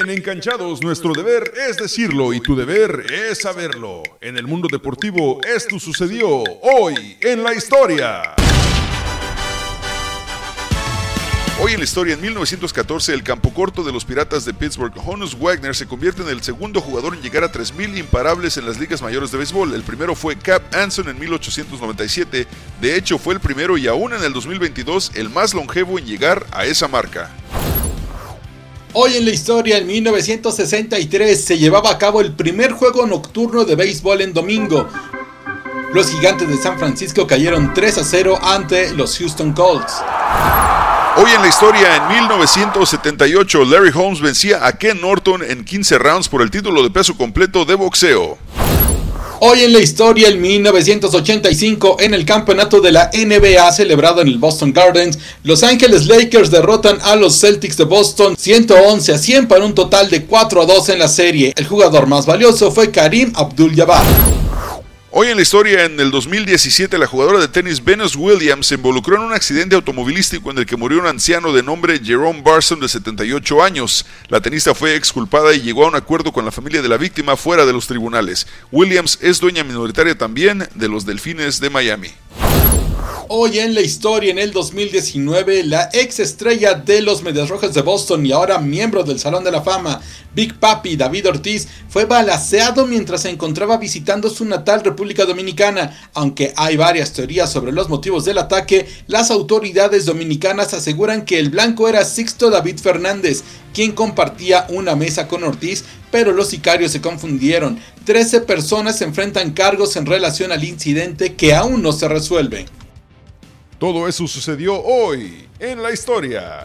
En Encanchados, nuestro deber es decirlo y tu deber es saberlo. En el mundo deportivo, esto sucedió hoy en la historia. Hoy en la historia, en 1914, el campo corto de los Piratas de Pittsburgh, Honus Wagner, se convierte en el segundo jugador en llegar a 3.000 imparables en las ligas mayores de béisbol. El primero fue Cap Anson en 1897. De hecho, fue el primero y aún en el 2022 el más longevo en llegar a esa marca. Hoy en la historia, en 1963, se llevaba a cabo el primer juego nocturno de béisbol en domingo. Los gigantes de San Francisco cayeron 3 a 0 ante los Houston Colts. Hoy en la historia, en 1978, Larry Holmes vencía a Ken Norton en 15 rounds por el título de peso completo de boxeo. Hoy en la historia, en 1985, en el campeonato de la NBA celebrado en el Boston Gardens, Los Angeles Lakers derrotan a los Celtics de Boston 111 a 100 para un total de 4 a 2 en la serie. El jugador más valioso fue Karim Abdul-Jabbar. Hoy en la historia, en el 2017, la jugadora de tenis Venus Williams se involucró en un accidente automovilístico en el que murió un anciano de nombre Jerome Barson de 78 años. La tenista fue exculpada y llegó a un acuerdo con la familia de la víctima fuera de los tribunales. Williams es dueña minoritaria también de los Delfines de Miami. Hoy en la historia, en el 2019, la ex estrella de los Medias Rojas de Boston y ahora miembro del Salón de la Fama, Big Papi David Ortiz, fue balaceado mientras se encontraba visitando su natal República Dominicana. Aunque hay varias teorías sobre los motivos del ataque, las autoridades dominicanas aseguran que el blanco era Sixto David Fernández, quien compartía una mesa con Ortiz, pero los sicarios se confundieron. Trece personas enfrentan cargos en relación al incidente que aún no se resuelven. Todo eso sucedió hoy en la historia.